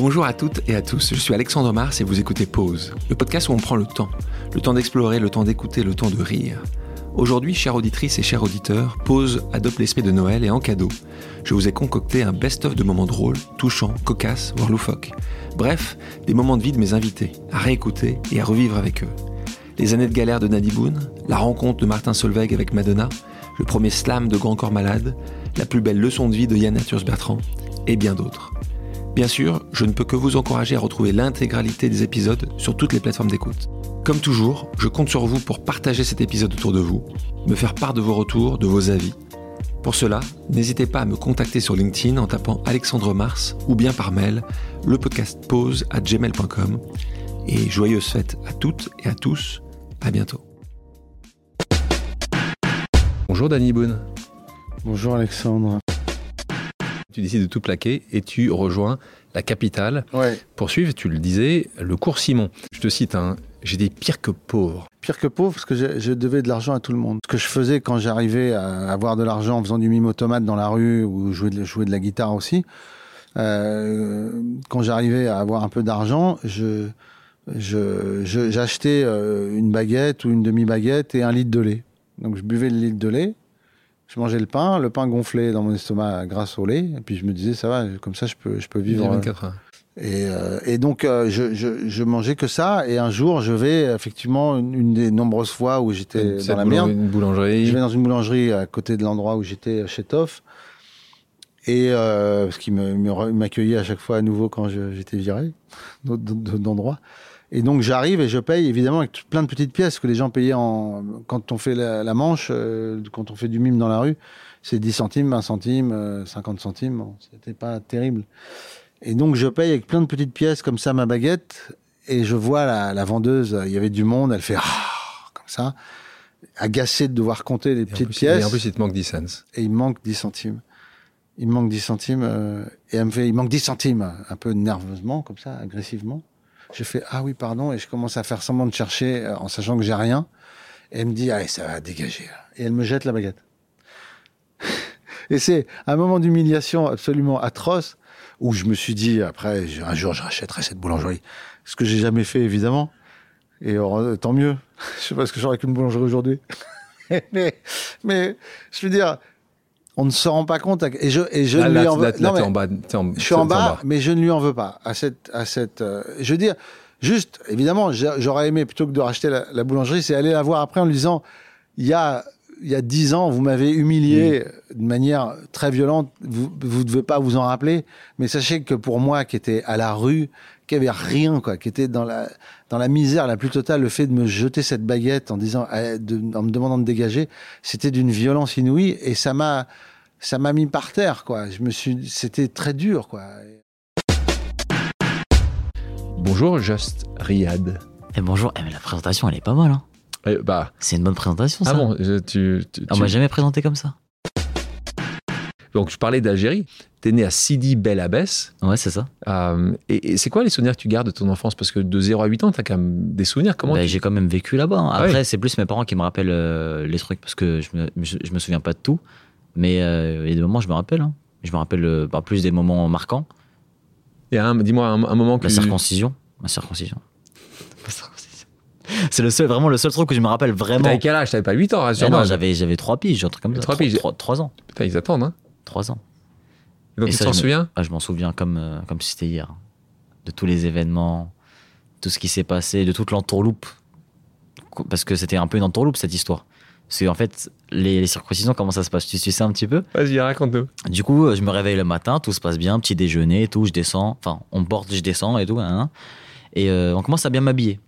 Bonjour à toutes et à tous, je suis Alexandre Mars et vous écoutez Pause, le podcast où on prend le temps. Le temps d'explorer, le temps d'écouter, le temps de rire. Aujourd'hui, chères auditrices et chers auditeurs, Pause adopte l'esprit de Noël et en cadeau, je vous ai concocté un best-of de moments drôles, touchants, cocasses, voire loufoques. Bref, des moments de vie de mes invités, à réécouter et à revivre avec eux. Les années de galère de Nadie Boone, la rencontre de Martin Solveig avec Madonna, le premier slam de Grand Corps Malade, la plus belle leçon de vie de Yann Arthus Bertrand, et bien d'autres. Bien sûr, je ne peux que vous encourager à retrouver l'intégralité des épisodes sur toutes les plateformes d'écoute. Comme toujours, je compte sur vous pour partager cet épisode autour de vous, me faire part de vos retours, de vos avis. Pour cela, n'hésitez pas à me contacter sur LinkedIn en tapant Alexandre Mars ou bien par mail le podcast pause à gmail.com. Et joyeuses fêtes à toutes et à tous. À bientôt. Bonjour Danny Boone. Bonjour Alexandre. Tu décides de tout plaquer et tu rejoins la capitale Ouais. pour suivre, tu le disais, le cours Simon. Je te cite, hein, j'ai des pires que pauvres. Pire que pauvre, parce que je, je devais de l'argent à tout le monde. Ce que je faisais quand j'arrivais à avoir de l'argent en faisant du mime automate dans la rue ou jouer de, jouer de la guitare aussi, euh, quand j'arrivais à avoir un peu d'argent, je- j'achetais euh, une baguette ou une demi-baguette et un litre de lait. Donc je buvais le litre de lait, je mangeais le pain, le pain gonflait dans mon estomac grâce au lait, et puis je me disais, ça va, comme ça je peux, je peux vivre. euh, 24 heures. Et, euh, et donc, euh, je, je, je mangeais que ça. Et un jour, je vais, effectivement, une, une des nombreuses fois où j'étais dans la merde, Une boulangerie. je vais dans une boulangerie à côté de l'endroit où j'étais chez Toff. Et euh, parce qu'il m'accueillait à chaque fois à nouveau quand j'étais viré d'autres- d'endroits. Et donc j'arrive et je paye évidemment avec plein de petites pièces que les gens payaient en quand on fait la, la manche, euh, quand on fait du mime dans la rue, c'est 10 centimes, 20 centimes, euh, 50 centimes. Bon, C'était pas terrible. Et donc je paye avec plein de petites pièces comme ça ma baguette et je vois la, la vendeuse, il y avait du monde, elle fait ah comme ça, agacée de devoir compter les Et petites plus, pièces Et en plus, il te manque 10 cents. et il me manque 10 centimes. Il me manque 10 centimes euh, et elle me fait il manque 10 centimes un peu nerveusement comme ça, agressivement. Je fais ah oui pardon et je commence à faire semblant de chercher euh, en sachant que j'ai rien. Et elle me dit allez ça va dégager et elle me jette la baguette. et c'est un moment d'humiliation absolument atroce où je me suis dit après un jour je rachèterai cette boulangerie. Ce que j'ai jamais fait évidemment. Et heureux- tant mieux. je sais pas ce que j'aurais qu'une boulangerie aujourd'hui. mais mais je veux dire on ne se rend pas compte et je et je Là, ne là, lui en veux en- je suis en bas, mais je ne lui en veux pas à cette, à cette. euh, je veux dire, juste, évidemment, j'aurais aimé plutôt que de racheter la, la boulangerie, c'est aller la voir après en lui disant, il y a, il y a dix ans, vous m'avez humilié de manière très violente. Vous, vous devez pas vous en rappeler, mais sachez que pour moi, qui était à la rue, qui avait rien, quoi, qui était dans la, dans la misère la plus totale, le fait de me jeter cette baguette en disant, eh, de- en me demandant de dégager, c'était d'une violence inouïe et ça m'a, ça m'a mis par terre, quoi. Je me suis, c'était très dur, quoi. Bonjour, Just Riyad. Eh bonjour, eh, mais la présentation elle est pas mal. Hein. Eh, bah, C'est une bonne présentation ça. ah bon, je- tu, tu- Ah, On tu- m'a jamais présenté comme ça. Donc, je parlais d'Algérie. T'es né à Sidi Bel Abbès. Ouais, c'est ça. Euh, et, et c'est quoi les souvenirs que tu gardes de ton enfance? Parce que de 0 à 8 ans, t'as quand même des souvenirs. Comment Bah, tu- J'ai quand même vécu là-bas. hein. Ah Après, ouais. c'est plus mes parents qui me rappellent euh, les trucs parce que je me, je, je me souviens pas de tout. Mais euh, il y a des moments, je me rappelle. hein. Je me rappelle euh, bah, plus des moments marquants. Un- Dis-moi un, un moment que. La circoncision. Ma circoncision. La circoncision. C'est le seul, vraiment le seul truc que je me rappelle vraiment. T'avais quel âge? T'avais pas 8 ans, Eh rassure-moi. non, j'avais, j'avais trois piges, un truc comme ça. Trois Trois, piges. trois- trois ans. Putain, ils attendent, hein. Trois ans. Et donc, Et tu t'en souviens? Ah, je m'en souviens comme, euh, comme si c'était hier. De tous les événements, tout ce qui s'est passé, de toute l'entourloupe. Parce que c'était un peu une entourloupe cette histoire. Parce qu'en fait, les, les circoncisions, comment ça se passe? Tu, sais un petit peu? Vas-y, raconte-nous. Du coup, euh, je me réveille le matin, tout se passe bien, petit déjeuner et tout, je descends. Enfin, on porte, je descends et tout. hein, hein. et euh, on commence à bien m'habiller.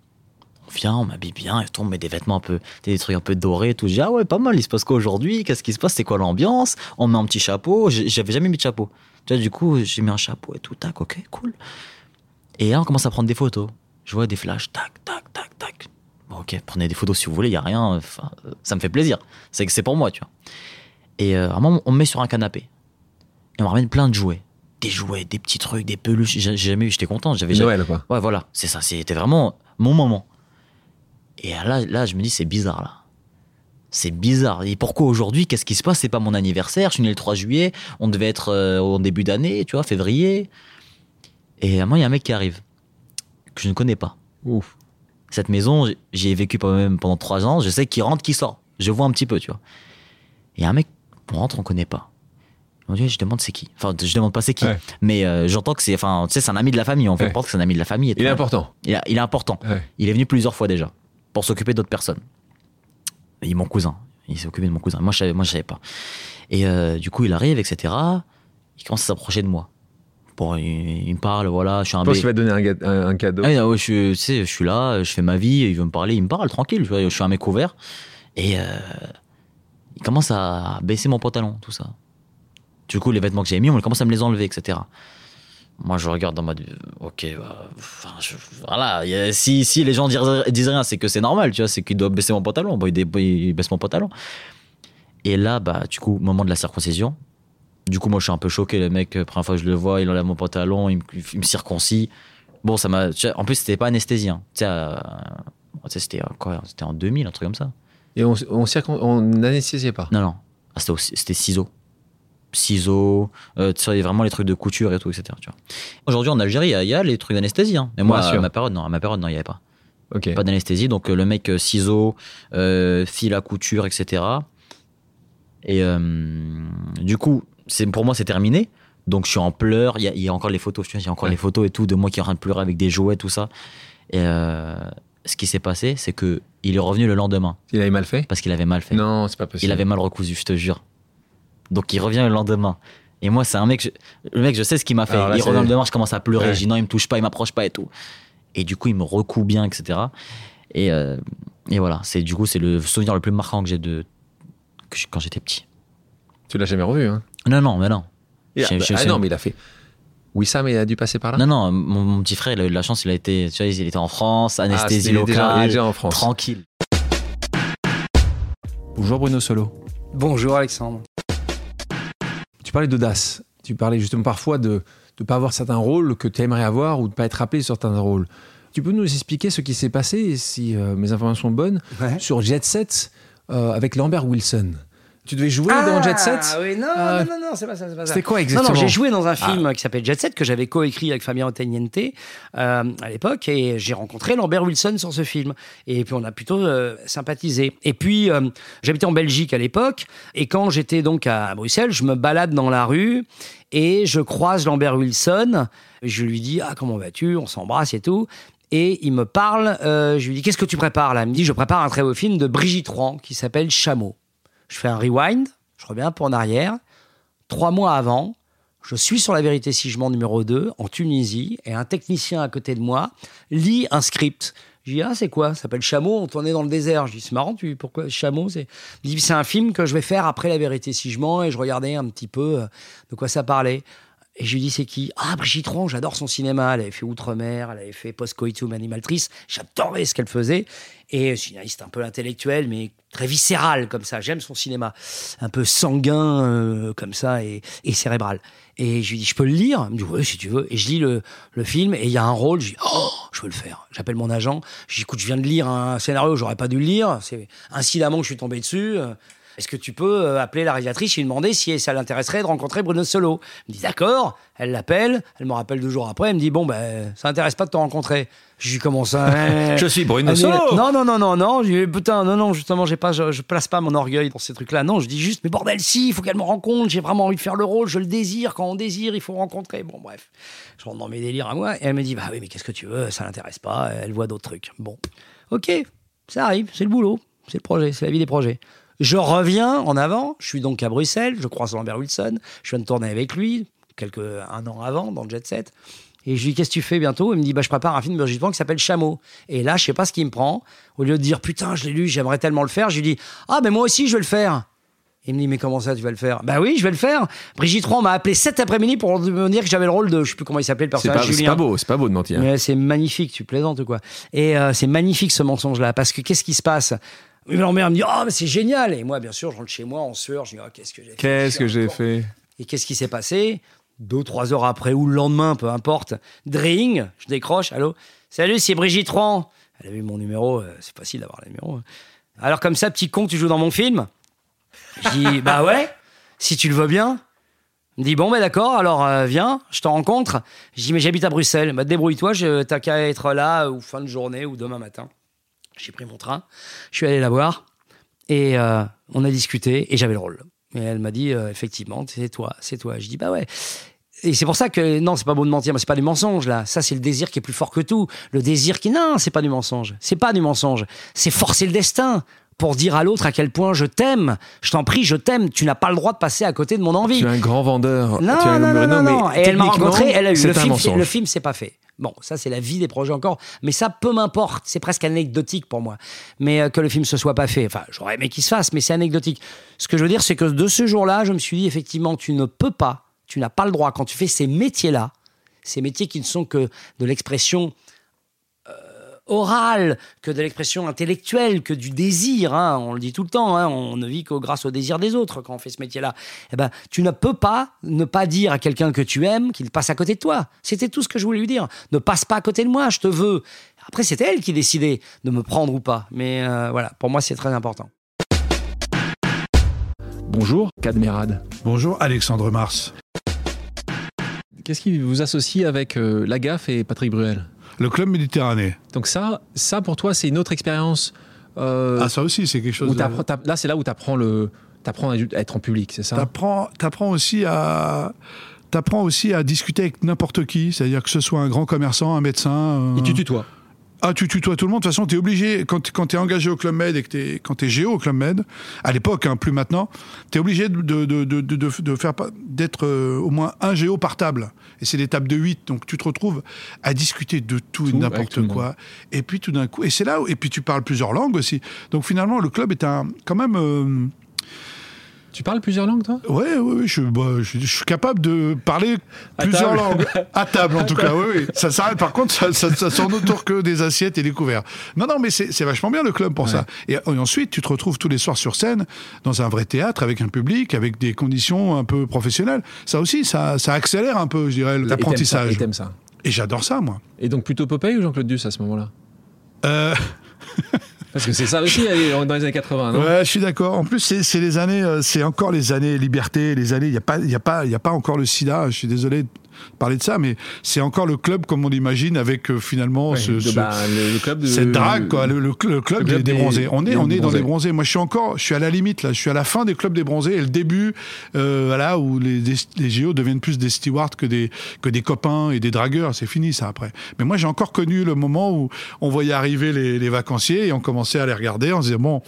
On vient, on m'habille bien, et tout, on met des vêtements un peu, des trucs un peu dorés et tout. Je dis, ah ouais, pas mal, il se passe quoi aujourd'hui? Qu'est-ce qui se passe? C'est quoi l'ambiance? On met un petit chapeau. J'avais jamais mis de chapeau. Tu vois, du coup, j'ai mis un chapeau et tout, tac, ok, cool. Et là, on commence à prendre des photos. Je vois des flashs, tac, tac, tac, tac. Ok, prenez des photos si vous voulez, il y a rien. Enfin, euh, ça me fait plaisir. C'est que c'est pour moi, tu vois. Et euh, à un moment, on me met sur un canapé. Et on me ramène plein de jouets. Des jouets, des petits trucs, des peluches. J'ai jamais eu, j'étais content. J'avais jamais- Noël, quoi. Ouais, voilà, c'est ça. C'était vraiment mon moment. Et là, là, je me dis, c'est bizarre, là. C'est bizarre. Et pourquoi aujourd'hui Qu'est-ce qui se passe? C'est pas mon anniversaire. Je suis né le 3 juillet. On devait être euh, au début d'année, tu vois, février. Et à un moment, il y a un mec qui arrive, que je ne connais pas. Ouf. Cette maison, j'y ai vécu quand même pendant trois ans. Je sais qui rentre, qui sort. Je vois un petit peu, tu vois. Et un mec, on rentre, on connaît pas. Mon Dieu, je demande c'est qui. Enfin, je demande pas c'est qui. Ouais. Mais euh, j'entends que c'est, enfin, tu sais, c'est un ami de la famille. On fait Ouais. que c'est un ami de la famille. et Il est important. Il, a- il est important. Ouais. Il est venu plusieurs fois déjà pour s'occuper d'autres personnes. Et mon cousin. Il s'est occupé de mon cousin. Moi, je savais, moi, je savais pas. Et euh, du coup, il arrive, etc. Il commence à s'approcher de moi. Bon, il, il me parle, voilà, je suis un Je pense qu'il va donner un, ga- un- un cadeau. ah non, ouais, je, suis- tu sais, je suis là, je fais ma vie, il veut me parler, il me parle tranquille, je suis un mec ouvert. Et euh, il commence à baisser mon pantalon, tout ça. Du coup, les vêtements que j'ai mis, on commence à me les enlever, etc. Moi, je regarde dans mode, ok, bah, enfin, je- voilà, a- si, si les gens disent, disent rien, c'est que c'est normal, tu vois, c'est qu'ils doivent baisser mon pantalon. Bon, ils, ils baissent mon pantalon. Et là, bah, du coup, moment de la circoncision. Du coup, moi, je suis un peu choqué. Le mec, euh, première fois que je le vois, il enlève mon pantalon, il me, il me. Bon, ça m'a. En plus, c'était pas anesthésie. hein. Tu sais, euh, tu sais, c'était euh, quoi C'était en 2000, un truc comme ça. Et on, on, on n'anesthésiait pas? Non, non. Ah, c'était, ciseaux. Ciseaux, euh, tu sais, vraiment les trucs de couture et tout, etc. Tu vois. Aujourd'hui, en Algérie, il y a- il y, a les trucs d'anesthésie. Hein. Mais moi, à ma période, non. À ma période, non, il n'y avait pas. Pas d'anesthésie. Donc, le mec, ciseaux, euh, fil à couture, etc. Et euh, du coup, c'est, pour moi, c'est terminé. Donc, je suis en pleurs. Il y a, il y a encore les photos, il y a encore Ouais. les photos et tout de moi qui est en train de pleurer avec des jouets, tout ça. Et euh, ce qui s'est passé, c'est que il est revenu le lendemain Il avait mal fait? Parce qu'il avait mal fait. Non, c'est pas possible. Il avait mal recousu, je te jure. Donc il revient le lendemain. Et moi, c'est un mec, je- le mec, je sais ce qu'il m'a fait. Là, il revient le lendemain, je commence à pleurer. Ouais. Je dis non, il me touche pas, il m'approche pas et tout. Et du coup, il me recoue bien, etc. Et, euh, et voilà, c'est du coup, c'est le souvenir le plus marquant que j'ai de que quand j'étais petit. Tu l'as jamais revu, hein? Non, non, mais non. Il a- Je- je- Ah non, mais il a fait. Oui, ça, mais il a dû passer par là Non, non, mon, mon petit frère, il a eu de la chance, il a été, tu vois, il était en France, Ah, anesthésie est déjà- il est locale, déjà en France. tranquille. Bonjour Bruno Solo. Bonjour Alexandre. Tu parlais d'audace. Tu parlais justement parfois de ne pas avoir certains rôles que tu aimerais avoir ou de ne pas être appelé sur certains rôles. Tu peux nous expliquer ce qui s'est passé, si euh, mes informations sont bonnes, Ouais. sur Jet Set euh, avec Lambert Wilson? Tu devais jouer dans Jet Set Ah oui, non, Ah. non, non, non, c'est pas ça, c'est pas ça. C'était quoi Non, exactement non, j'ai joué dans un film qui s'appelle Jet Set que j'avais coécrit avec Fabien Otteniente euh, à l'époque et j'ai rencontré Lambert Wilson sur ce film et puis on a plutôt euh, sympathisé. Et puis euh, j'habitais en Belgique à l'époque et quand j'étais donc à Bruxelles, je me balade dans la rue et je croise Lambert Wilson. Je lui dis ah comment vas-tu? On s'embrasse et tout. Et il me parle, euh, je lui dis qu'est-ce que tu prépares là? Il me dit je prépare un très beau film de Brigitte Rouen qui s'appelle Chameau. Je fais un rewind, je reviens un peu en arrière. Trois mois avant, je suis sur La Vérité si je mens numéro 2 en Tunisie et un technicien à côté de moi lit un script. Je dis, ah, c'est quoi? Ça s'appelle Chameau, on tournait dans le désert. Je dis, c'est marrant, tu, pourquoi Chameau c'est... C'est un film que je vais faire après La Vérité si je mens et je regardais un petit peu euh, de quoi ça parlait. Et je lui dis, c'est qui? Ah, Brigitte Rouen, j'adore son cinéma. Elle avait fait Outre-mer, elle avait fait Post-Coitum Animaltrice. J'adorais ce qu'elle faisait. Et scénariste un peu intellectuel, mais très viscéral comme ça. J'aime son cinéma. Un peu sanguin euh, comme ça et, cérébral. Et je lui dis, je peux le lire? Il me dit, oui, si tu veux. Et je lis le, le film et il y a un rôle. Je dis, oh, je veux le faire. J'appelle mon agent. Je dis, écoute, je viens de lire un scénario, j'aurais pas dû le lire. C'est incidemment que je suis tombé dessus. Est-ce que tu peux euh, appeler la réalisatrice et lui demander si ça l'intéresserait de rencontrer Bruno Solo? Elle me dit d'accord, elle l'appelle, elle me rappelle deux jours après, elle me dit bon ben ça n'intéresse pas de te rencontrer. Je lui commence à Je suis Bruno Solo Non, non, non, non, non. Je dis, putain, non, non, justement, j'ai pas, je, je place pas mon orgueil dans ces trucs-là. Non, je dis juste, mais bordel, si, il faut qu'elle me rencontre. J'ai vraiment envie de faire le rôle. Je le désire. Quand on désire, il faut rencontrer. Bon, bref. Je rentre dans mes délires à moi. Et elle me dit, bah oui, mais qu'est-ce que tu veux? Ça l'intéresse pas. Elle voit d'autres trucs. Bon. Ok, ça arrive. C'est le boulot. C'est le projet. C'est la vie des projets. Je reviens en avant. Je suis donc à Bruxelles. Je croise Lambert Wilson. Je viens de tourner avec lui, quelques, un an avant, dans le Jet Set. Et je lui dis, qu'est-ce que tu fais bientôt? Il me dit, bah, je prépare un film de Brigitte Rouen qui s'appelle Chameau. Et là, je sais pas ce qui me prend. Au lieu de dire, putain, je l'ai lu, j'aimerais tellement le faire, je lui dis, ah, mais moi aussi, je vais le faire. Il me dit, mais comment ça, tu vas le faire? Bah oui, je vais le faire. Brigitte Rouen m'a appelé cet après-midi pour me dire que j'avais le rôle de, je sais plus comment il s'appelait le personnage, c'est pas beau, c'est pas beau de mentir. Mais c'est magnifique, tu plaisantes ou quoi? Et euh, c'est magnifique ce mensonge-là, parce que qu'est-ce qui se passe? Oui, Ma mère me dit, oh, mais c'est génial. Et moi, bien sûr, je rentre chez moi en sueur, je dis, oh, qu'est-ce que j'ai fait Qu'est-ce que j'ai fait et qu'est-ce qui s'est passé Deux, trois heures après ou le lendemain, peu importe. Dring, je décroche. Allô Salut, c'est Brigitte Rouen. Elle a vu mon numéro. euh, c'est facile d'avoir le numéro. hein. Alors, comme ça, petit con, tu joues dans mon film Je dis Bah ouais, si tu le veux bien. Il me dit bon ben d'accord, alors euh, viens, je te rencontre. Je dis mais j'habite à Bruxelles. Bah débrouille-toi, je- t'as qu'à être là ou fin de journée ou demain matin. J'ai pris mon train, je suis allé la voir et euh, on a discuté et j'avais le rôle. Et elle m'a dit euh, effectivement c'est toi, c'est toi. Je dis bah ouais. Et c'est pour ça que non, c'est pas beau de mentir, mais c'est pas du mensonge là. Ça c'est le désir qui est plus fort que tout. Le désir qui non, c'est pas du mensonge. C'est pas du mensonge. C'est forcer le destin pour dire à l'autre à quel point je t'aime. Je t'en prie, je t'aime. Tu n'as pas le droit de passer à côté de mon envie. Tu es un grand vendeur. Non, tu non, non, non. Et elle m'a rencontré, elle a eu le film, le film, c'est pas fait. Bon, ça, c'est la vie des projets encore. Mais ça, peu m'importe. C'est presque anecdotique pour moi. Mais euh, que le film se soit pas fait. Enfin, j'aurais aimé qu'il se fasse, mais c'est anecdotique. Ce que je veux dire, c'est que de ce jour-là, je me suis dit, effectivement, tu ne peux pas, tu n'as pas le droit, quand tu fais ces métiers-là, ces métiers qui ne sont que de l'expression orale, que de l'expression intellectuelle, que du désir. hein. On le dit tout le temps. hein. On ne vit que grâce au désir des autres quand on fait ce métier-là. Eh ben, tu ne peux pas ne pas dire à quelqu'un que tu aimes qu'il passe à côté de toi. C'était tout ce que je voulais lui dire. Ne passe pas à côté de moi, je te veux. Après, c'était elle qui décidait de me prendre ou pas. Mais euh, voilà, pour moi, c'est très important. Bonjour, Cadmerade. Bonjour Alexandre Mars. Qu'est-ce qui vous associe avec euh, Lagaffe et Patrick Bruel? Le Club Méditerranée. Donc ça, ça pour toi, c'est une autre expérience. euh, Ah, ça aussi, c'est quelque chose. où de- là, c'est là où tu apprends le, t'apprends à être en public, c'est ça? T'apprends, t'apprends aussi à. T'apprends aussi à discuter avec n'importe qui, c'est-à-dire que ce soit un grand commerçant, un médecin. Et tu tutoies. Ah, tu tutoies tout le monde. De toute façon, tu es obligé, quand, quand tu es engagé au Club Med et que tu quand tu es géo au Club Med, à l'époque, hein, plus maintenant, tu es obligé de, de, de, de, faire pas- d'être euh, au moins un géo par table. Et c'est des tables de 8. Donc tu te retrouves à discuter de tout, et n'importe tout quoi. Et puis tout d'un coup, et c'est là où, et puis tu parles plusieurs langues aussi. Donc finalement, le club est un, quand même. euh, Tu parles plusieurs langues, toi? Ouais, ouais, ouais, je, bah, je, je suis capable de parler À plusieurs table. langues. À table, en tout cas, oui, oui. Ça s'arrête, par contre, ça, ça, ça tourne autour que des assiettes et des couverts. Non, non, mais c'est vachement bien le club pour ça. Et, et ensuite, tu te retrouves tous les soirs sur scène, dans un vrai théâtre, avec un public, avec des conditions un peu professionnelles. Ça aussi, ça, ça accélère un peu, je dirais, Et t'aimes ça, l'apprentissage. Et t'aimes ça. Et j'adore ça, moi. Et donc plutôt Popeye ou Jean-Claude Duss à ce moment-là? Euh, Parce que c'est ça aussi dans les années 80, non? Ouais, je suis d'accord. En plus, c'est les années, euh, c'est encore les années liberté, les années. Il y a a a pas encore le SIDA. Je suis désolé parler de ça, mais c'est encore le club comme on l'imagine avec euh, finalement Ouais, ce, bah, le, le club de cette drague, quoi. Le, club, des, bronzés. On est, on est dans les bronzés. Moi, je suis encore, je suis à la limite là. Je suis à la fin des clubs des bronzés et le début, euh, voilà, où les, des- les JO deviennent plus des stewards que des que des copains et des dragueurs. C'est fini ça après. Mais moi, j'ai encore connu le moment où on voyait arriver les, les vacanciers et on commençait à les regarder. On se disait bon,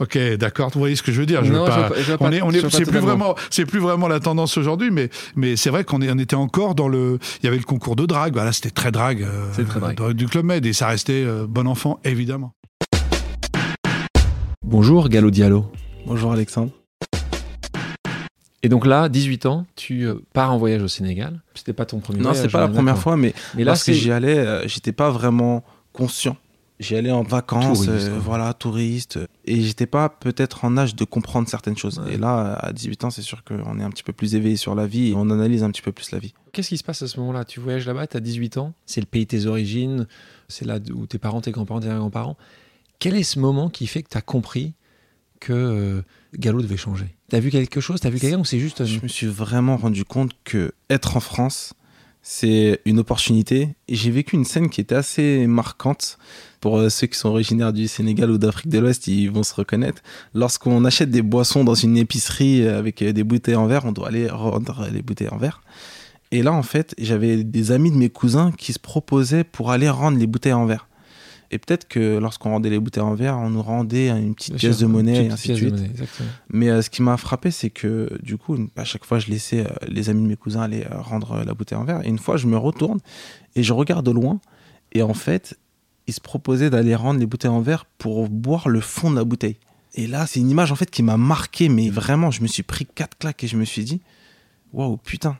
ok, d'accord. Vous voyez ce que je veux dire Je veux Non, je pas- on est, on est, c'est plus vraiment, c'est plus vraiment la tendance aujourd'hui. Mais mais c'est vrai qu'on est, on était encore dans le. Il y avait le concours de drague. Voilà, c'était très drague. euh, C'est très drague. dans- du club Med et ça restait euh, bon enfant évidemment. Bonjour Gallo Diallo. Bonjour Alexandre. Et donc là, 18 ans, tu euh, pars en voyage au Sénégal. C'était pas ton premier Non, voyage. c'est pas la première fois, mais, Mais là, lorsque j'y allais, euh, j'étais pas vraiment conscient. J'y allais en vacances, Touriste, euh, quoi. voilà, touriste, et j'étais pas peut-être en âge de comprendre certaines choses. Ouais. Et là, à 18 ans, c'est sûr qu'on est un petit peu plus éveillé sur la vie et on analyse un petit peu plus la vie. Qu'est-ce qui se passe à ce moment-là? Tu voyages là-bas, tu as 18 ans, c'est le pays de tes origines, c'est là où tes parents, tes grands-parents, tes grands-parents. Quel est ce moment qui fait que tu as compris que euh, Gallo devait changer? T'as vu quelque chose? T'as vu quelqu'un ou c'est juste... Je me suis vraiment rendu compte que être en France, c'est une opportunité. Et j'ai vécu une scène qui était assez marquante. Pour euh, ceux qui sont originaires du Sénégal ou d'Afrique de l'Ouest, ils vont se reconnaître. Lorsqu'on achète des boissons dans une épicerie avec euh, des bouteilles en verre, on doit aller rendre les bouteilles en verre. Et là, en fait, j'avais des amis de mes cousins qui se proposaient pour aller rendre les bouteilles en verre. Et peut-être que lorsqu'on rendait les bouteilles en verre, on nous rendait une petite bien pièce sûr, de monnaie et ainsi de de suite. monnaie, exactement. Mais euh, ce qui m'a frappé, c'est que du coup, une- à chaque fois, je laissais euh, les amis de mes cousins aller euh, rendre la bouteille en verre. Et une fois, je me retourne et je regarde de loin. Et en fait, ils se proposaient d'aller rendre les bouteilles en verre pour boire le fond de la bouteille. Et là, c'est une image en fait qui m'a marqué, mais vraiment, je me suis pris quatre claques et je me suis dit, waouh, putain.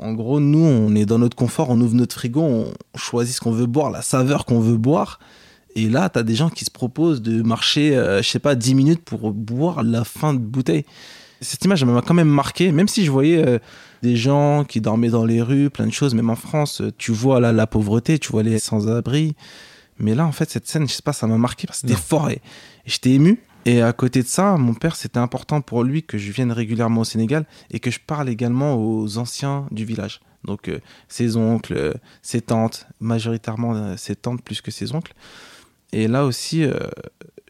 En gros, nous, on est dans notre confort, on ouvre notre frigo, on choisit ce qu'on veut boire, la saveur qu'on veut boire. Et là, tu as des gens qui se proposent de marcher, euh, je sais pas, 10 minutes pour boire la fin de bouteille. Cette image, m'a quand même marqué, même si je voyais euh, des gens qui dormaient dans les rues, plein de choses, même en France, euh, tu vois là, la pauvreté, tu vois les sans-abri. Mais là, en fait, cette scène, je sais pas, ça m'a marqué parce que c'était fort et, et j'étais ému. Et à côté de ça, mon père, c'était important pour lui que je vienne régulièrement au Sénégal et que je parle également aux anciens du village. Donc euh, ses oncles, ses tantes, majoritairement ses tantes plus que ses oncles. Et là aussi, euh,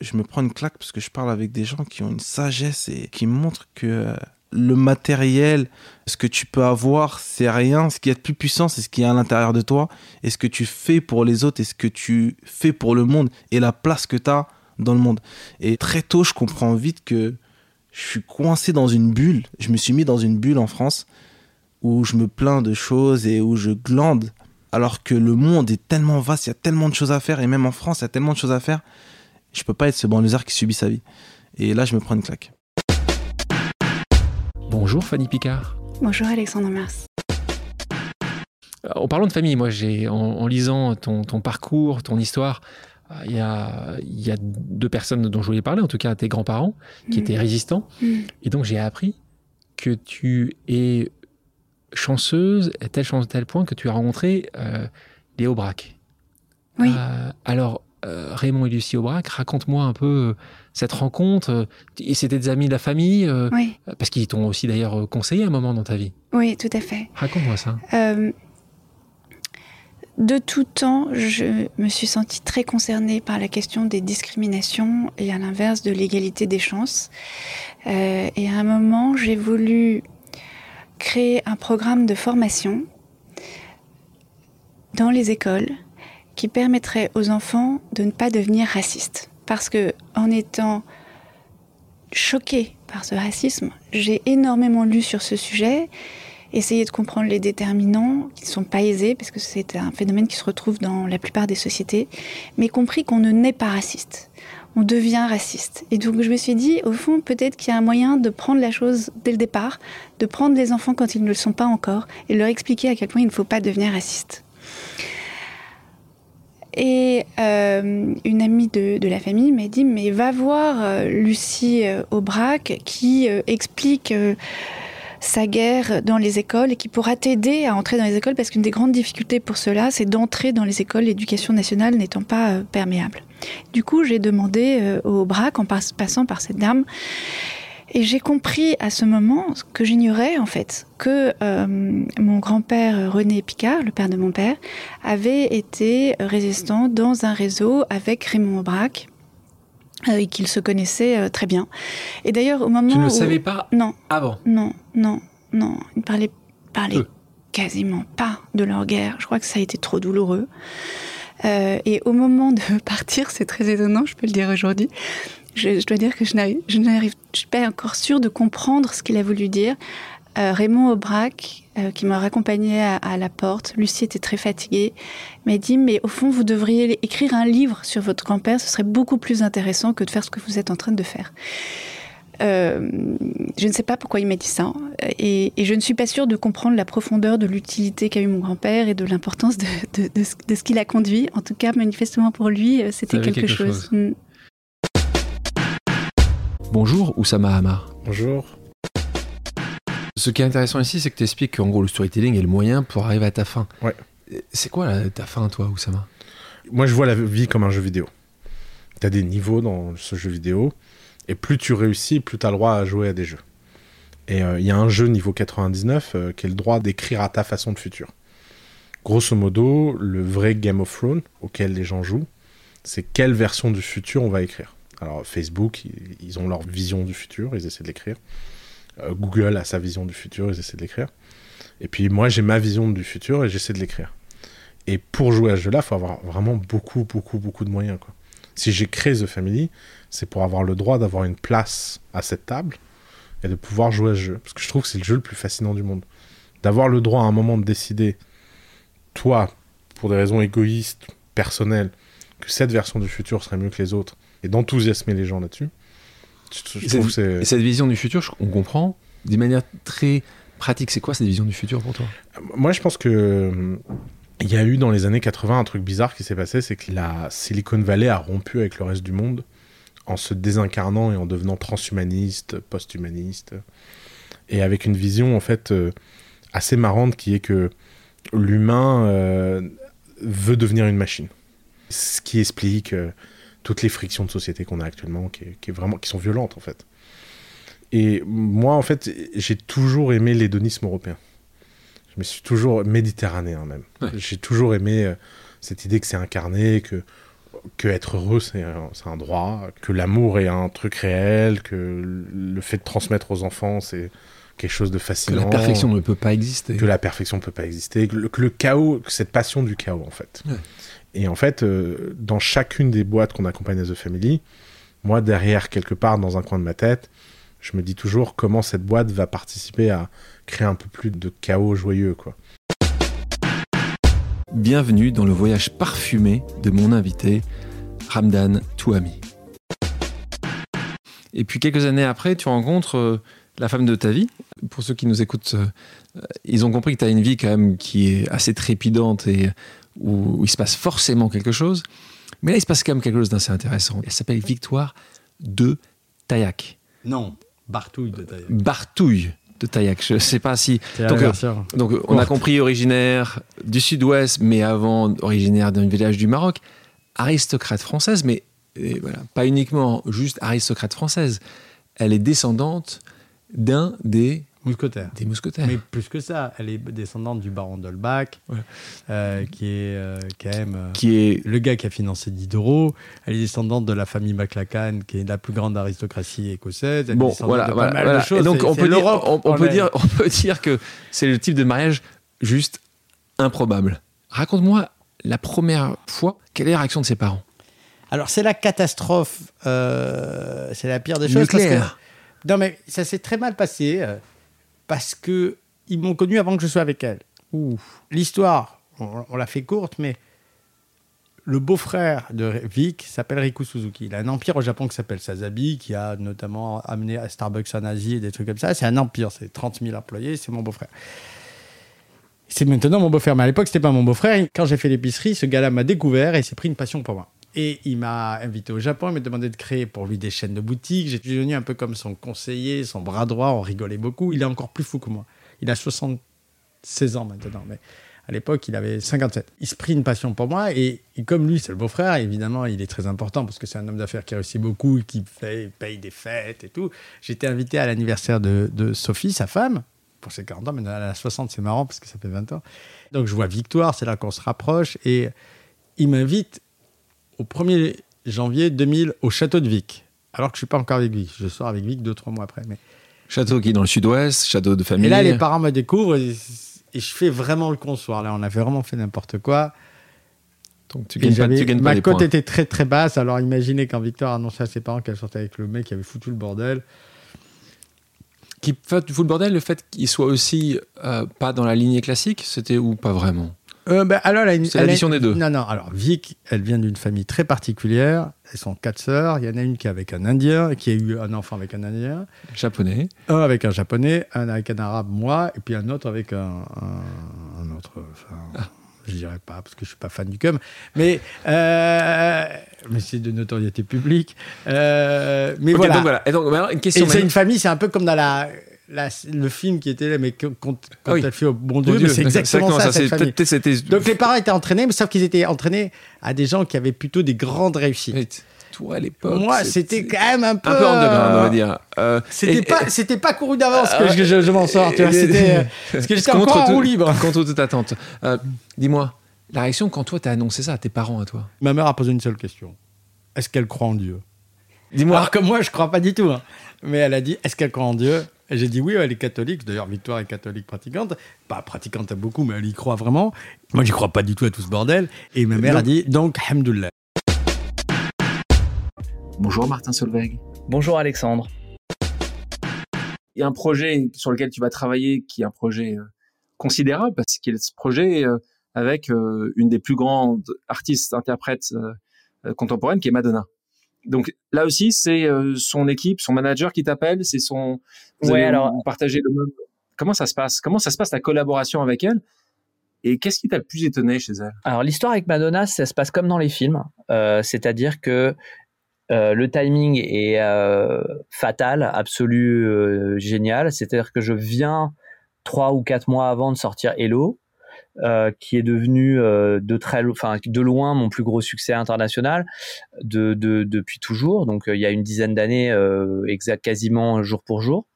je me prends une claque parce que je parle avec des gens qui ont une sagesse et qui montrent que euh, le matériel, ce que tu peux avoir, c'est rien. Ce qui est de plus puissant, c'est ce qui est à l'intérieur de toi. Et ce que tu fais pour les autres et ce que tu fais pour le monde et la place que tu as dans le monde. Et très tôt, je comprends vite que je suis coincé dans une bulle. Je me suis mis dans une bulle en France où je me plains de choses et où je glande. Alors que le monde est tellement vaste, il y a tellement de choses à faire. Et même en France, il y a tellement de choses à faire. Je peux pas être ce banlieusard qui subit sa vie. Et là, je me prends une claque. Bonjour Fanny Picard. Bonjour Alexandre Mars. Euh, En parlant de famille, moi, j'ai en, en lisant ton, ton parcours, ton histoire, euh, il y, a, il y a deux personnes dont je voulais parler, en tout cas tes grands-parents, qui Mm. étaient résistants. Mm. Et donc j'ai appris que tu es chanceuse à tel, tel point que tu as rencontré euh, Léo Braque. Oui. Euh, alors, euh, Raymond et Lucie Aubrac, raconte-moi un peu euh, cette rencontre. c'était des amis de la famille, Oui, parce qu'ils t'ont aussi d'ailleurs conseillé un moment dans ta vie. oui, tout à fait. Raconte-moi ça. De tout temps, je me suis sentie très concernée par la question des discriminations et à l'inverse de l'égalité des chances. Euh, et à un moment, j'ai voulu créer un programme de formation dans les écoles qui permettrait aux enfants de ne pas devenir racistes. Parce que en étant choquée par ce racisme, j'ai énormément lu sur ce sujet essayer de comprendre les déterminants qui ne sont pas aisés, parce que c'est un phénomène qui se retrouve dans la plupart des sociétés, mais compris qu'on ne naît pas raciste. On devient raciste. Et donc je me suis dit, au fond, peut-être qu'il y a un moyen de prendre la chose dès le départ, de prendre les enfants quand ils ne le sont pas encore, et leur expliquer à quel point il ne faut pas devenir raciste. Et euh, une amie de, la famille m'a dit, mais va voir euh, Lucie euh, Aubrac qui explique sa guerre dans les écoles et qui pourra t'aider à entrer dans les écoles parce qu'une des grandes difficultés pour cela, c'est d'entrer dans les écoles, l'éducation nationale n'étant pas euh, perméable. Du coup, j'ai demandé euh, au BRAC en pas- passant par cette dame et j'ai compris à ce moment ce que j'ignorais en fait, que euh, mon grand-père René Picard, le père de mon père, avait été résistant dans un réseau avec Raymond Aubrac et qu'ils se connaissaient très bien. Et d'ailleurs, au moment Tu ne où... savais pas Non, avant? non, non, non. Ils ne parlaient, parlaient Peu. quasiment pas de leur guerre. Je crois que ça a été trop douloureux. Euh, et au moment de partir, c'est très étonnant, je peux le dire aujourd'hui, je, je dois dire que je n'arrive, pas encore sûre de comprendre ce qu'il a voulu dire. Euh, Raymond Aubrac, euh, qui m'a raccompagnée à, à la porte, Lucie était très fatiguée, m'a dit mais au fond vous devriez écrire un livre sur votre grand-père, ce serait beaucoup plus intéressant que de faire ce que vous êtes en train de faire. Euh, je ne sais pas pourquoi il m'a dit ça, et, et je ne suis pas sûre de comprendre la profondeur de l'utilité qu'a eu mon grand-père et de l'importance de, de- de ce, de ce qu'il a conduit. En tout cas, manifestement pour lui, euh, c'était quelque, quelque chose. chose. Mm. Bonjour Oussama Hamar. Bonjour. Ce qui est intéressant ici, c'est que tu expliques qu'en gros, le storytelling est le moyen pour arriver à ta fin. Ouais. C'est quoi là, ta fin, toi, Oussama? Moi, je vois la vie comme un jeu vidéo. Tu as des niveaux dans ce jeu vidéo, et plus tu réussis, plus tu as le droit à jouer à des jeux. Et euh, il y a un jeu niveau 99 euh, qui est le droit d'écrire à ta façon de futur. Grosso modo, le vrai Game of Thrones auquel les gens jouent, c'est quelle version du futur on va écrire. Alors Facebook, ils- ont leur vision du futur, ils essaient de l'écrire. Euh, Google a sa vision du futur, ils essaient de l'écrire. Et puis moi, j'ai ma vision du futur et j'essaie de l'écrire. Et pour jouer à ce jeu-là, il faut avoir vraiment beaucoup, beaucoup, beaucoup de moyens. Quoi. Si j'ai créé The Family, c'est pour avoir le droit d'avoir une place à cette table et de pouvoir jouer à ce jeu. Parce que je trouve que c'est le jeu le plus fascinant du monde. D'avoir le droit à un moment de décider, toi, pour des raisons égoïstes, personnelles, que cette version du futur serait mieux que les autres, et d'enthousiasmer les gens là-dessus, je, je Et cette, c'est... et cette vision du futur, on comprend, d'une manière très pratique, c'est quoi cette vision du futur pour toi? Moi, je pense que il y a eu dans les années 80 un truc bizarre qui s'est passé, c'est que la Silicon Valley a rompu avec le reste du monde en se désincarnant et en devenant transhumaniste, post-humaniste, et avec une vision en fait euh, assez marrante qui est que l'humain euh, veut devenir une machine. Ce qui explique euh, toutes les frictions de société qu'on a actuellement, qui, vraiment, qui sont violentes en fait. Et moi, en fait, j'ai toujours aimé l'hédonisme européen. Je me suis toujours méditerranéen même. Ouais. J'ai toujours aimé euh, cette idée que c'est incarné, que que être heureux c'est un, droit, que l'amour est un truc réel, que le fait de transmettre aux enfants c'est quelque chose de Que fascinant. la perfection ne peut pas exister. que la perfection peut pas exister, que le, que le chaos, que cette passion du chaos en fait. Ouais. Et en fait, euh, dans chacune des boîtes qu'on accompagne à The Family, moi derrière quelque part dans un coin de ma tête, je me dis toujours comment cette boîte va participer à créer un peu plus de chaos joyeux quoi. Bienvenue dans le voyage parfumé de mon invité, Ramdan Touami. Et puis quelques années après, tu rencontres euh, la femme de ta vie. Pour ceux qui nous écoutent, euh, euh, ils ont compris que tu as une vie quand même qui est assez trépidante et où, où il se passe forcément quelque chose. Mais là, il se passe quand même quelque chose d'assez intéressant. Elle s'appelle Victoire de Taillac. Non, Bartouille de taille. Bartouille de Taillac. Je ne sais pas si Donc, version. Donc, on a compris originaire du sud-ouest, mais avant originaire d'un village du Maroc, aristocrate française, mais voilà, pas uniquement juste aristocrate française. Elle est descendante d'un des, Mousquetaire. des mousquetaires. Mais plus que ça, elle est descendante du baron d'Holbach, Ouais. euh, qui est euh, quand même euh, Qui est le gars qui a financé Diderot. Elle est descendante de la famille MacLachlan, qui est la plus grande aristocratie écossaise. Elle bon, voilà, de pas voilà, mal voilà. de choses. Et donc on peut dire, on, peut dire, on peut dire que c'est le type de mariage juste improbable. Raconte-moi la première fois, quelle est la réaction de ses parents? Alors, c'est la catastrophe. euh, c'est la pire des choses. parce Nucléaire. que- non, mais ça s'est très mal passé euh, parce que ils m'ont connu avant que je sois avec elle. L'histoire, on, l'a fait courte, mais le beau-frère de Vic s'appelle Riku Suzuki. Il a un empire au Japon qui s'appelle Sazabi, qui a notamment amené à Starbucks en Asie et des trucs comme ça. C'est un empire, c'est 30 000 employés, c'est mon beau-frère. C'est maintenant mon beau-frère, mais à l'époque, c'était pas mon beau-frère. Quand j'ai fait l'épicerie, ce gars-là m'a découvert et s'est pris une passion pour moi. Et il m'a invité au Japon, il m'a demandé de créer pour lui des chaînes de boutiques. J'étais devenu un peu comme son conseiller, son bras droit, on rigolait beaucoup. Il est encore plus fou que moi. Il a 76 ans maintenant, mais à l'époque, il avait 57. Il se prit une passion pour moi et, comme lui, c'est le beau-frère, évidemment, il est très important parce que c'est un homme d'affaires qui réussit beaucoup, qui fait, paye des fêtes et tout. J'étais invité à l'anniversaire de, de Sophie, sa femme, pour ses 40 ans, mais elle a 60, c'est marrant parce que ça fait 20 ans. Donc je vois Victoire, c'est là qu'on se rapproche et il m'invite au 1er janvier 2000 au château de Vic. Alors que je suis pas encore avec Vic. Je sors avec Vic deux, trois mois après. Mais... Château qui est dans le sud-ouest, château de famille. Et là, les parents me découvrent et, et je fais vraiment le consoir. Là, on avait vraiment fait n'importe quoi. Donc tu gagnes pas, tu gagnes pas ma cote était très très basse. Alors imaginez quand Victoire annonçait à ses parents qu'elle sortait avec le mec qui avait foutu le bordel. Qui fout le bordel, le fait qu'il soit aussi euh, pas dans la lignée classique, c'était ou pas vraiment? Euh, ben, alors, elle a une- C'est l'addition des deux. Non, non. Alors, Vic, elle vient d'une famille très particulière. Elles sont quatre sœurs. Il y en a une qui est avec un Indien, qui a eu un enfant avec un Indien, Japonais. un avec un Japonais, un avec un Arabe, moi, et puis un autre avec un, un- un autre. Enfin, Ah. Je dirais pas, parce que je suis pas fan du cum. Mais, euh, mais c'est de notoriété publique. Euh, mais Ok, voilà. donc voilà. Et donc maintenant, une question. Et c'est une famille, c'est un peu comme dans la, la- le film qui était là, mais que- quand, quand Ah oui. elle fait au bon Mon Dieu, Dieu, c'est exactement ça, cette famille. peut-être c'était. Donc les parents étaient entraînés, mais sauf qu'ils étaient entraînés à des gens qui avaient plutôt des grandes réussites. Oui, Toi à l'époque. Moi, c'était quand même un peu. un peu on va dire. Euh, C'était pas, c'était pas couru d'avance que Ah, je, je- je m'en sors. Tu vois, c'était, euh, parce que j'étais contre encore en tout- roue libre. Contre toute attente. Euh, Dis-moi, la réaction quand toi t'as annoncé ça à tes parents, à toi? Ma mère a posé une seule question. Est-ce qu'elle croit en Dieu? Dis-moi. Alors que moi, je crois pas du tout. hein. Mais elle a dit, est-ce qu'elle croit en Dieu? Et j'ai dit oui, elle est catholique. D'ailleurs, Victoire est catholique pratiquante. Pas pratiquante à beaucoup, mais elle y croit vraiment. Moi, j'y crois pas du tout à tout ce bordel. Et ma mère a dit, donc, hamdoullah. Bonjour Martin Solveig. Bonjour Alexandre. Il y a un projet sur lequel tu vas travailler qui est un projet euh, considérable parce qu'il est ce projet euh, avec euh, une des plus grandes artistes interprètes contemporaines qui est Madonna. Donc là aussi, c'est euh, son équipe, son manager qui t'appelle, c'est son. Vous Ouais, alors- partager le même. Comment ça se passe? Comment ça se passe ta collaboration avec elle? Et qu'est-ce qui t'a le plus étonné chez elle? Alors l'histoire avec Madonna, ça se passe comme dans les films, Euh, c'est-à-dire que euh, le timing est fatal, absolu, génial. C'est-à-dire que je viens trois ou quatre mois avant de sortir Hello. Euh, qui est devenu euh, de très, loin mon plus gros succès international de, de depuis toujours. Donc il y a une dizaine d'années, exact, quasiment jour pour jour.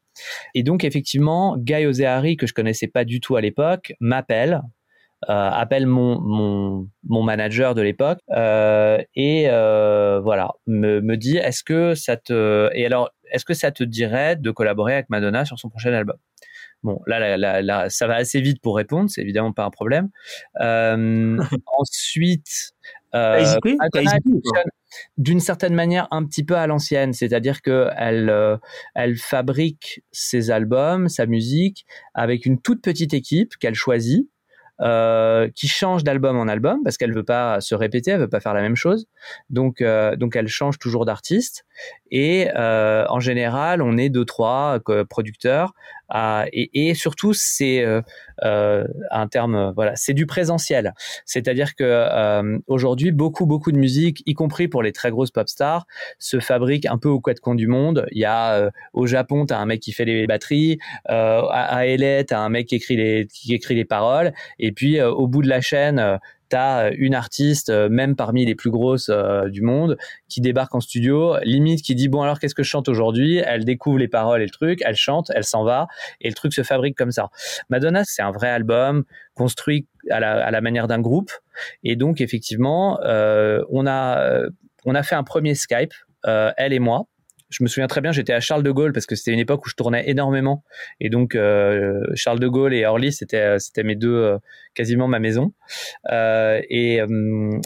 Et donc effectivement, Guy Ozeari que je connaissais pas du tout à l'époque m'appelle euh, appelle mon, mon, mon, manager de l'époque euh, et euh, voilà me, me dit est-ce que ça te et alors est-ce que ça te dirait de collaborer avec Madonna sur son prochain album? Bon, là, là, là, ça va assez vite pour répondre, c'est évidemment pas un problème. Euh, ensuite, euh, d'une certaine manière un petit peu à l'ancienne, c'est-à-dire que elle, elle fabrique ses albums, sa musique avec une toute petite équipe qu'elle choisit euh, qui change d'album en album parce qu'elle veut pas se répéter, elle veut pas faire la même chose. Donc, euh, donc elle change toujours d'artiste. Et euh, en général, on est deux trois producteurs et, et, surtout, c'est euh, euh, un terme, voilà, c'est du présentiel. C'est-à-dire que euh, aujourd'hui, beaucoup, beaucoup de musique, y compris pour les très grosses pop stars, se fabrique un peu au quatre coins du monde. Il y a au Japon, tu as un mec qui fait les batteries, à, à LA, tu as un mec qui écrit les, qui écrit les paroles, et puis au bout de la chaîne, t'as une artiste, euh, même parmi les plus grosses euh, du monde, qui débarque en studio, limite qui dit bon alors qu'est-ce que je chante aujourd'hui? Elle découvre les paroles et le truc, elle chante, elle s'en va et le truc se fabrique comme ça. Madonna, c'est un vrai album construit à la, manière d'un groupe et donc effectivement, euh, on a on a fait un premier Skype, elle et moi je me souviens très bien, j'étais à Charles de Gaulle parce que c'était une époque où je tournais énormément. Et donc, euh, Charles de Gaulle et Orly, c'était, euh, mes deux, euh, quasiment ma maison. Et,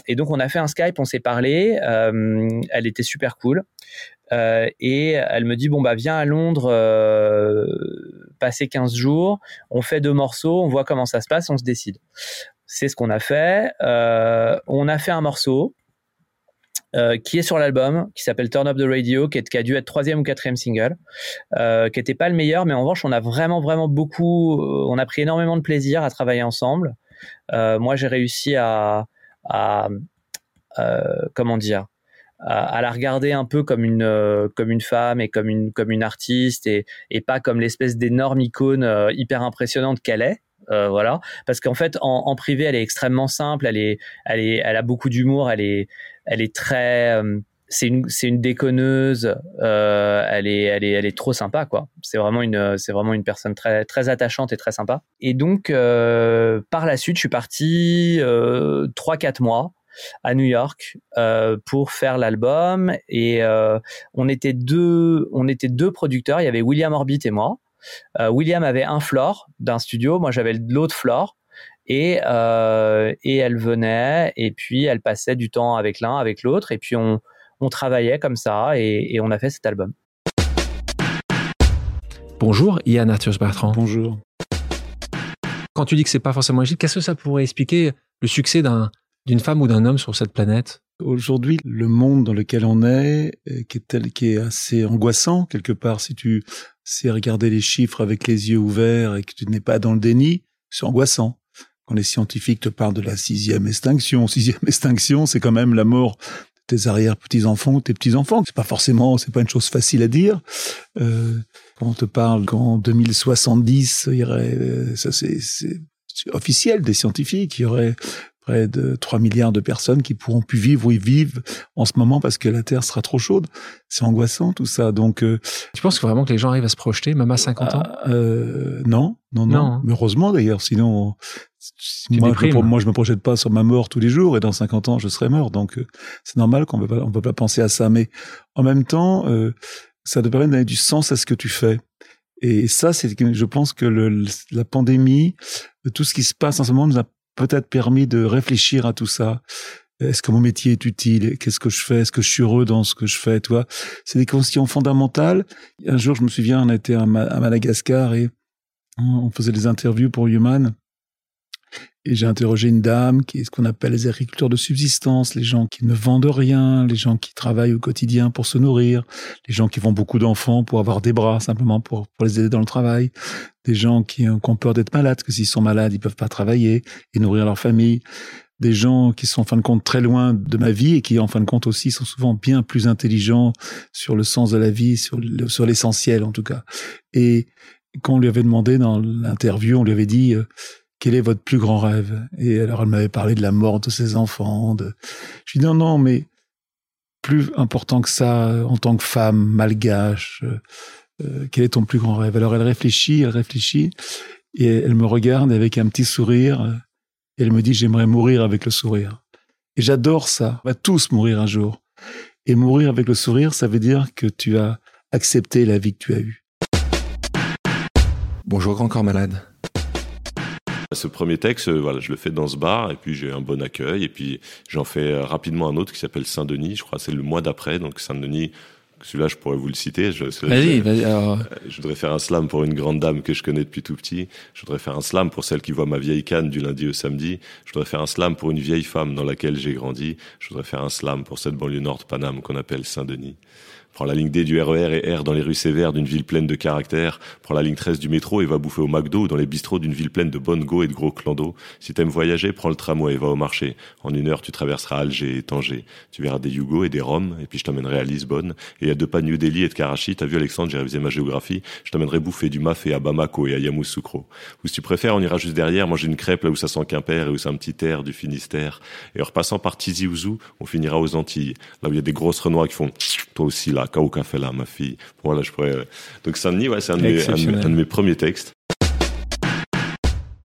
et, donc, on a fait un Skype, on s'est parlé. elle était super cool. et elle me dit, bon, bah, viens à Londres, passer 15 jours, on fait deux morceaux, on voit comment ça se passe, on se décide. C'est ce qu'on a fait. on a fait un morceau. Euh, qui est sur l'album, qui s'appelle Turn Up the Radio, qui, a dû être troisième ou quatrième single, euh, qui n'était pas le meilleur, mais en revanche, on a vraiment, vraiment beaucoup, euh, on a pris énormément de plaisir à travailler ensemble. Moi, j'ai réussi à, comment dire, à, la regarder un peu comme une comme une femme et comme une comme une artiste et, pas comme l'espèce d'énorme icône hyper impressionnante qu'elle est. Voilà, parce qu'en fait, en, en, privé, elle est extrêmement simple, elle est, elle est, elle a beaucoup d'humour, elle est, elle est très, euh, c'est une, c'est une déconneuse, euh, elle est, elle est, elle est trop sympa, quoi. C'est vraiment une, c'est vraiment une personne très, très attachante et très sympa. Et donc, euh, par la suite, je suis parti trois, quatre mois à New York euh, pour faire l'album et euh, on était deux on était deux producteurs il y avait William Orbit et moi euh, William avait un floor d'un studio, moi j'avais l'autre floor. Et, euh, et elle venait, et puis elle passait du temps avec l'un, avec l'autre, et puis on, on travaillait comme ça, et, et on a fait cet album. Bonjour, Yann Arthur Bertrand. Bonjour. Quand tu dis que c'est pas forcément agile, qu'est-ce que ça pourrait expliquer le succès d'un, d'une femme ou d'un homme sur cette planète? Aujourd'hui, le monde dans lequel on est, euh, qui est, tel, qui est assez angoissant quelque part, si tu sais regarder les chiffres avec les yeux ouverts et que tu n'es pas dans le déni, c'est angoissant. Quand les scientifiques te parlent de la sixième extinction, sixième extinction, c'est quand même la mort de tes arrière-petits-enfants tes petits-enfants. C'est pas forcément, c'est pas une chose facile à dire. Euh, quand on te parle qu'en 2070, il y aurait, euh, ça c'est officiel des scientifiques, il y aurait près de 3 milliards de personnes qui pourront plus vivre où ils vivent en ce moment parce que la Terre sera trop chaude. C'est angoissant tout ça. Donc, euh, tu penses vraiment que les gens arrivent à se projeter, même à 50 ans euh, Non, non, non. hein. Mais heureusement d'ailleurs, sinon, moi je, moi je me projette pas sur ma mort tous les jours et dans 50 ans je serai mort. Donc euh, c'est normal qu'on ne peut pas penser à ça. Mais en même temps, euh, ça te permet de donner du sens à ce que tu fais. Et ça, c'est, je pense que le, la pandémie, tout ce qui se passe en ce moment nous a peut-être permis de réfléchir à tout ça. Est-ce que mon métier est utile? Qu'est-ce que je fais? Est-ce que je suis heureux dans ce que je fais Toi, c'est des questions fondamentales. Un jour, je me souviens, on était à, Madagascar et on faisait des interviews pour Human. Et j'ai interrogé une dame qui est ce qu'on appelle les agriculteurs de subsistance, les gens qui ne vendent rien, les gens qui travaillent au quotidien pour se nourrir, les gens qui font beaucoup d'enfants pour avoir des bras simplement pour, les aider dans le travail, des gens qui, ont peur d'être malades, que s'ils sont malades, ils peuvent pas travailler et nourrir leur famille, des gens qui sont en fin de compte très loin de ma vie et qui en fin de compte aussi sont souvent bien plus intelligents sur le sens de la vie, sur, sur l'essentiel en tout cas. Et quand on lui avait demandé dans l'interview, on lui avait dit... Euh, quel est votre plus grand rêve? Et alors elle m'avait parlé de la mort de ses enfants. De... Je lui dis non, non, mais plus important que ça, en tant que femme malgache, euh, quel est ton plus grand rêve? Alors elle réfléchit, elle réfléchit, et elle me regarde avec un petit sourire, et elle me dit j'aimerais mourir avec le sourire. Et j'adore ça. On va tous mourir un jour. Et mourir avec le sourire, ça veut dire que tu as accepté la vie que tu as eue. Bonjour Grand Corps Malade. Ce premier texte, euh, voilà, je le fais dans ce bar et puis j'ai un bon accueil et puis j'en fais euh, rapidement un autre qui s'appelle Saint-Denis. Je crois que c'est le mois d'après, donc Saint-Denis. Celui-là, je pourrais vous le citer. Je, vas-y, vas-y. Alors... Euh, je voudrais faire un slam pour une grande dame que je connais depuis tout petit. Je voudrais faire un slam pour celle qui voit ma vieille canne du lundi au samedi. Je voudrais faire un slam pour une vieille femme dans laquelle j'ai grandi. Je voudrais faire un slam pour cette banlieue nord de Paname qu'on appelle Saint-Denis. Prends la ligne D du RER et R dans les rues sévères d'une ville pleine de caractère. Prends la ligne 13 du métro et va bouffer au McDo dans les bistrots d'une ville pleine de bonnes go et de gros clando. Si t'aimes voyager, prends le tramway et va au marché. En une heure, tu traverseras Alger et Tanger. Tu verras des Yugo et des Roms et puis je t'amènerai à Lisbonne. Et à deux pas New Delhi et de Karachi, t'as vu Alexandre, j'ai révisé ma géographie. Je t'amènerai bouffer du mafé à Bamako et à Yamoussoukro. Ou si tu préfères, on ira juste derrière manger une crêpe là où ça sent Quimper et où c'est un petit air du Finistère. Et en repassant par Tizi Ouzou, on finira aux Antilles. Là où il y a des grosses renois qui font toi aussi là, Kao Café là, ma fille. Voilà, je pourrais. Donc Saint-Denis, ouais, c'est un, de un un de mes premiers textes.